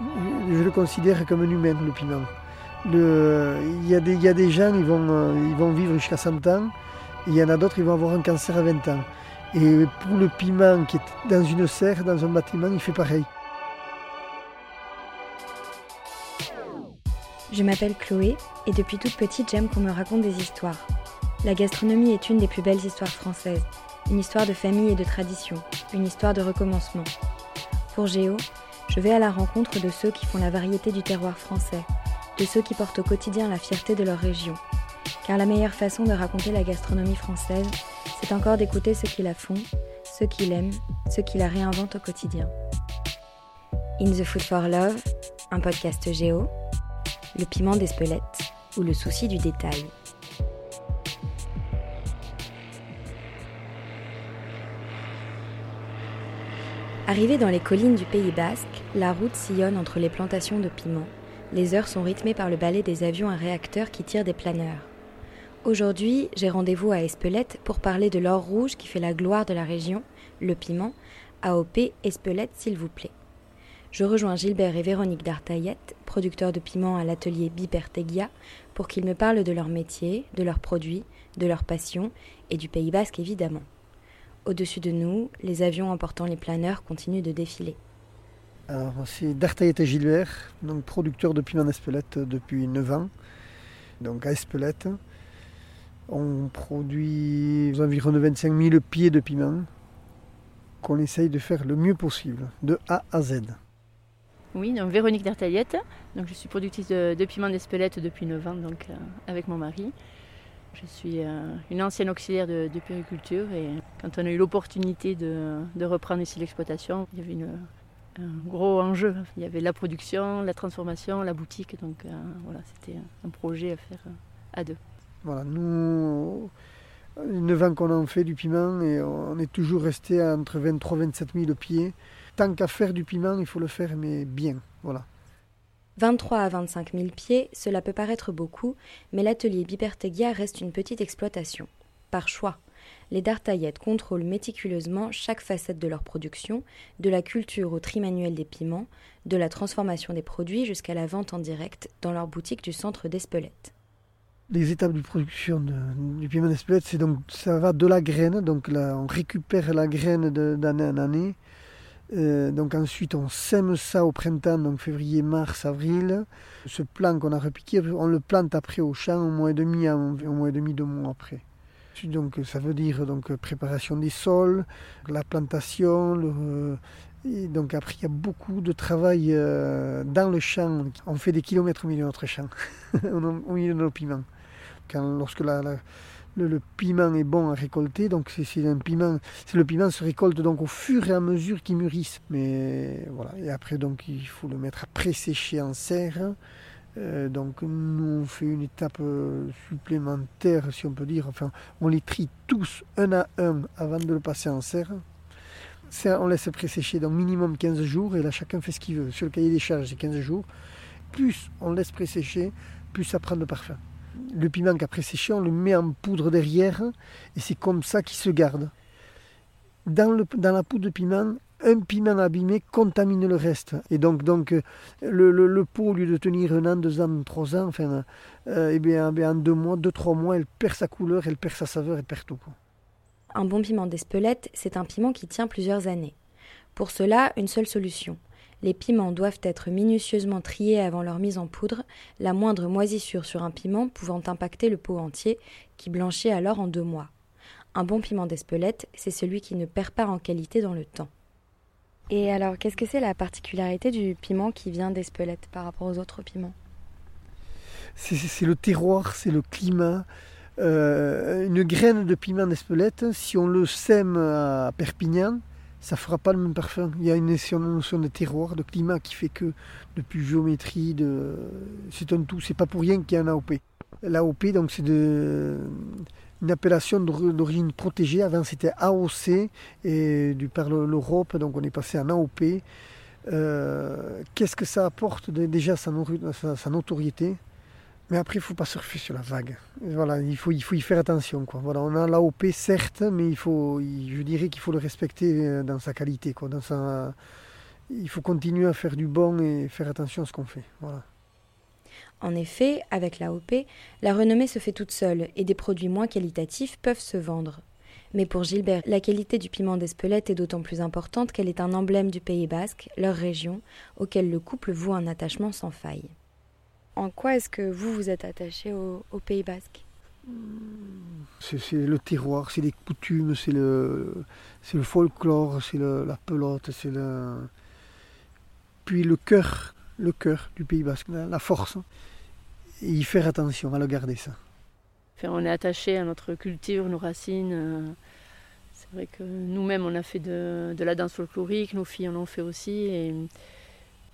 je le considère comme un humain, le piment. il, y a des, gens, ils vont, euh, vivre jusqu'à 100 ans, et il y en a d'autres, ils vont avoir un cancer à 20 ans. Et pour le piment qui est dans une serre, dans un bâtiment, il fait pareil. Je m'appelle Chloé et depuis toute petite j'aime qu'on me raconte des histoires. La gastronomie est une des plus belles histoires françaises, une histoire de famille et de tradition, une histoire de recommencement. Pour Géo, je vais à la rencontre de ceux qui font la variété du terroir français, de ceux qui portent au quotidien la fierté de leur région. Car la meilleure façon de raconter la gastronomie française, c'est encore d'écouter ceux qui la font, ceux qui l'aiment, ceux qui la réinventent au quotidien. In the Food for Love, un podcast Géo, le piment d'Espelette ou le souci du détail. Arrivé dans les collines du Pays Basque, la route sillonne entre les plantations de piments. Les heures sont rythmées par le balai des avions à réacteurs qui tirent des planeurs. Aujourd'hui, j'ai rendez-vous à Espelette pour parler de l'or rouge qui fait la gloire de la région, le piment. AOP Espelette, s'il vous plaît. Je rejoins Gilbert et Véronique Dartaillette, producteurs de piments à l'atelier Bipertegia, pour qu'ils me parlent de leur métier, de leurs produits, de leur passion et du Pays Basque évidemment. Au-dessus de nous, les avions emportant les planeurs continuent de défiler. Alors, c'est D'Artaillette et Gilbert, donc producteur de piment d'Espelette depuis 9 ans, donc à Espelette. On produit environ 25 000 pieds de piment qu'on essaye de faire le mieux possible, de A à Z. Oui, donc Véronique D'Artaillette, donc je suis productrice de, piment d'Espelette depuis 9 ans donc, euh, avec mon mari. Je suis euh, une ancienne auxiliaire de, périculture et quand on a eu l'opportunité de, reprendre ici l'exploitation, il y avait un gros enjeu. Il y avait la production, la transformation, la boutique. Donc euh, voilà, c'était un projet à faire euh, à deux. Voilà, nous, 9 ans qu'on en fait du piment et on est toujours resté entre 23 et 27 000 pieds. Tant qu'à faire du piment, il faut le faire, mais bien. Voilà. 23 à 25 000 pieds, cela peut paraître beaucoup, mais l'atelier Bipertegia reste une petite exploitation. Par choix. Les Dartaillettes contrôlent méticuleusement chaque facette de leur production, de la culture au tri manuel des piments, de la transformation des produits jusqu'à la vente en direct dans leur boutique du centre d'Espelette. Les étapes de production du piment d'Espelette, c'est donc ça va de la graine, donc on récupère la graine d'année en année, euh, donc ensuite, on sème ça au printemps, donc février, mars, avril. Ce plant qu'on a repiqué, on le plante après au champ un mois et demi, un, mois et demi, deux mois après. Donc ça veut dire donc préparation des sols, la plantation. et donc après il y a beaucoup de travail euh, dans le champ. On fait des kilomètres au milieu de notre champ, au milieu de nos piments. Quand, lorsque la le, piment est bon à récolter, donc c'est un piment. Le piment se récolte donc au fur et à mesure qu'il mûrisse. Mais voilà, et après donc il faut le mettre à pré-sécher en serre. Euh, donc nous on fait une étape euh, supplémentaire, si on peut dire. Enfin, on les trie tous un à un avant de le passer en serre. on laisse pré-sécher donc minimum 15 jours et là chacun fait ce qu'il veut. Sur le cahier des charges, c'est 15 jours. Plus on laisse pré-sécher, plus ça prend de parfum le piment qu'après séché, on le met en poudre derrière et c'est comme ça qu'il se garde. Dans, le, dans la poudre de piment, un piment abîmé contamine le reste. Et donc, donc le, le, pot, au lieu de tenir un an, deux ans, trois ans, enfin, euh, eh bien, en deux mois, deux, trois mois, elle perd sa couleur, elle perd sa saveur, elle perd tout. Un bon piment d'Espelette, c'est un piment qui tient plusieurs années. Pour cela, une seule solution les piments doivent être minutieusement triés avant leur mise en poudre, la moindre moisissure sur un piment pouvant impacter le pot entier, qui blanchit alors en deux mois. Un bon piment d'Espelette, c'est celui qui ne perd pas en qualité dans le temps. Et alors, qu'est-ce que c'est la particularité du piment qui vient d'Espelette par rapport aux autres piments? C'est le terroir, c'est le climat. Euh, une graine de piment d'Espelette, si on le sème à Perpignan, ça fera pas le même parfum. Il y a une notion de terroir, de climat qui fait que depuis géométrie, c'est un tout. C'est pas pour rien qu'il y a un AOP. L'AOP, donc c'est une appellation d'origine protégée. Avant c'était AOC et du par l'Europe, donc on est passé en AOP. Euh, qu'est-ce que ça apporte déjà sa notoriété? Mais après, il ne faut pas surfer sur la vague. Voilà, il faut, il faut y faire attention. Quoi. Voilà, on a l'AOP, certes, mais il faut, je dirais qu'il faut le respecter euh, dans sa qualité. Quoi, dans sa... il faut continuer à faire du bon et faire attention à ce qu'on fait. En effet, avec l'AOP, la renommée se fait toute seule et des produits moins qualitatifs peuvent se vendre. Mais pour Gilbert, la qualité du piment d'Espelette est d'autant plus importante qu'elle est un emblème du Pays basque, leur région, auquel le couple voue un attachement sans faille. En quoi est-ce que vous vous êtes attaché au, Pays basque c'est, le terroir, c'est les coutumes, c'est le, c'est le folklore, c'est la pelote, c'est le... Puis le cœur, le cœur du Pays basque, la, force. Et y faire attention, à le garder ça. on est attaché à notre culture, nos racines. Euh, c'est vrai que nous-mêmes, on a fait de, la danse folklorique, nos filles en ont fait aussi, et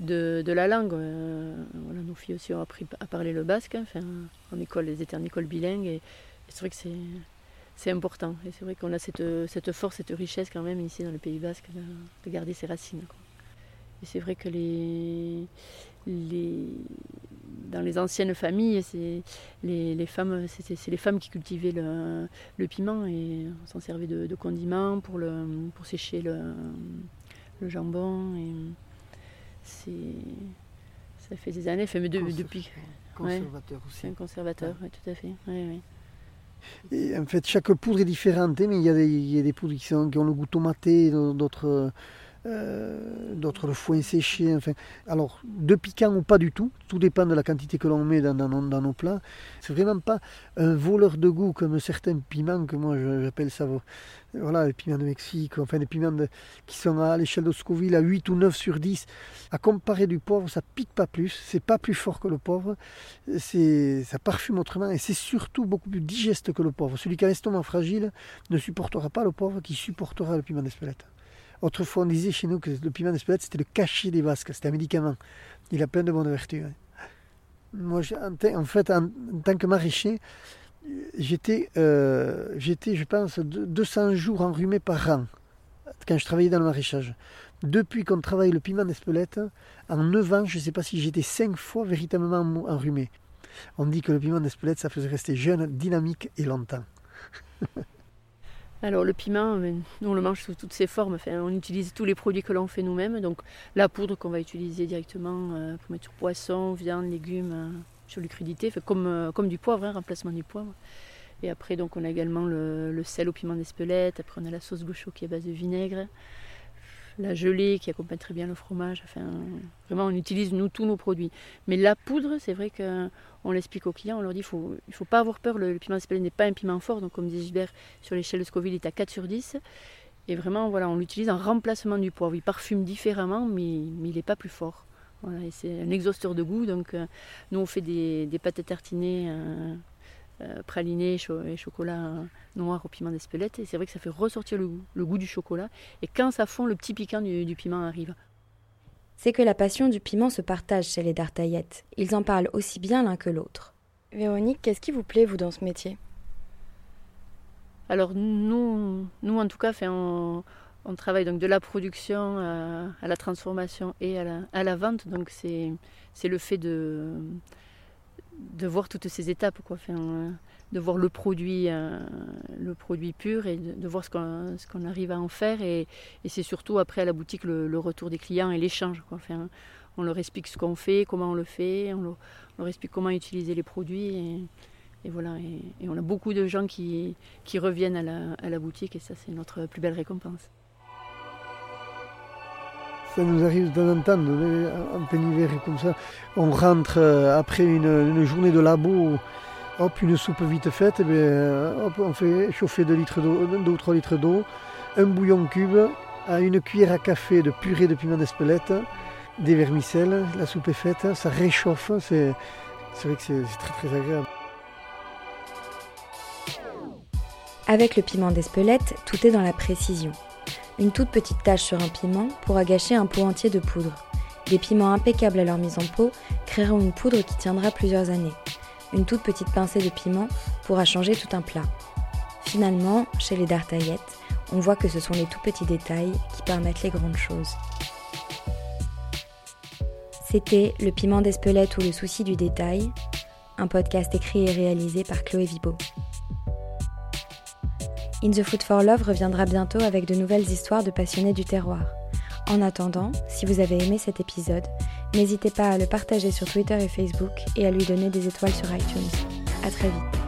de, la langue. Euh, nos filles aussi ont appris à parler le basque, hein, en école, elles étaient en école bilingue, et, c'est vrai que c'est, important. Et c'est vrai qu'on a cette, force, cette richesse quand même ici dans le Pays basque de, garder ses racines. Et c'est vrai que dans les anciennes familles, c'est les, femmes, qui cultivaient le, piment et on s'en servait de, condiment pour, sécher le, jambon. Ça fait des années, fait, mais depuis. Conservateur aussi. C'est un conservateur, oui, tout à fait. Et en fait, chaque poudre est différente, hein, mais il y, a des, il y a des poudres qui, sont, qui ont le goût tomaté, d'autres euh, d'autres le foin séché. Enfin, alors, de piquant ou pas du tout, tout dépend de la quantité que l'on met dans, nos plats. C'est vraiment pas un voleur de goût comme certains piments que moi j'appelle ça. Voilà, les piments de Mexique, enfin des piments qui sont à l'échelle de Scoville à 8 ou 9 sur 10. À comparer du poivre, ça pique pas plus, c'est pas plus fort que le poivre, ça parfume autrement et c'est surtout beaucoup plus digeste que le poivre. Celui qui a l'estomac fragile ne supportera pas le poivre qui supportera le piment d'Espelette. Autrefois, on disait chez nous que le piment d'Espelette, c'était le cachet des Basques, c'était un médicament. Il a plein de bonnes vertus. Hein. Moi, en fait, en, tant que maraîcher, j'étais, euh, j'étais, je pense, 200 jours enrhumé par an quand je travaillais dans le maraîchage. Depuis qu'on travaille le piment d'Espelette, en 9 ans, je ne sais pas si j'étais 5 fois véritablement enrhumé. On dit que le piment d'Espelette, ça faisait rester jeune, dynamique et longtemps. Alors le piment, euh, nous on le mange sous toutes ses formes. on utilise tous les produits que l'on fait nous-mêmes. Donc la poudre qu'on va utiliser directement euh, pour mettre sur poisson, viande, légumes, euh, sur les crudités, comme, comme du poivre, hein, remplacement du poivre. Et après donc on a également le, sel au piment d'Espelette. Après on a la sauce gaucho qui est à base de vinaigre la gelée qui accompagne très bien le fromage. Enfin, vraiment, on utilise nous tous nos produits. Mais la poudre, c'est vrai qu'on l'explique aux clients, on leur dit qu'il ne faut, pas avoir peur. Le, piment d'Espelette n'est pas un piment fort, donc comme dit Gilbert, sur l'échelle de Scoville, il est à 4 sur 10. Et vraiment, voilà, on l'utilise en remplacement du poivre. Il parfume différemment, mais, il n'est pas plus fort. c'est un exhausteur de goût. Donc, euh, nous, on fait des, pâtes tartinées euh, praliné et chocolat noir au piment d'Espelette. Et c'est vrai que ça fait ressortir le goût, du chocolat. Et quand ça fond, le petit piquant du, piment arrive. C'est que la passion du piment se partage chez les Dartaillettes. Ils en parlent aussi bien l'un que l'autre. Véronique, qu'est-ce qui vous plaît, vous, dans ce métier? Alors, nous, nous, en tout cas, on, on travaille donc de la production à, la transformation et à la, à la vente. Donc, c'est le fait de de voir toutes ces étapes. Euh, de voir le produit, euh, le produit pur et de, voir ce qu'on arrive à en faire. Et, c'est surtout après à la boutique le, retour des clients et l'échange. on leur explique ce qu'on fait, comment on le fait, on leur, explique comment utiliser les produits. Et, voilà. Et, on a beaucoup de gens qui, reviennent à la boutique et ça, c'est notre plus belle récompense. Ça nous arrive de temps en plein hiver comme ça. On rentre euh, après une, journée de labo, hop, une soupe vite faite, eh hop, on fait chauffer 2 litres d'eau, 2 ou 3 litres d'eau, un bouillon cube, une cuillère à café de purée de piment d'Espelette, des vermicelles, la soupe est faite, ça réchauffe, c'est vrai que c'est très très agréable. Avec le piment d'Espelette, tout est dans la précision. Une toute petite tache sur un piment pourra gâcher un pot entier de poudre. Des piments impeccables à leur mise en pot créeront une poudre qui tiendra plusieurs années. Une toute petite pincée de piment pourra changer tout un plat. Finalement, chez les Dartaillettes, on voit que ce sont les tout petits détails qui permettent les grandes choses. C'était Le piment d'Espelette ou le souci du détail, un podcast écrit et réalisé par Chloé Vibo. In the Food for Love reviendra bientôt avec de nouvelles histoires de passionnés du terroir. En attendant, si vous avez aimé cet épisode, n'hésitez pas à le partager sur Twitter et Facebook et à lui donner des étoiles sur iTunes. À très vite.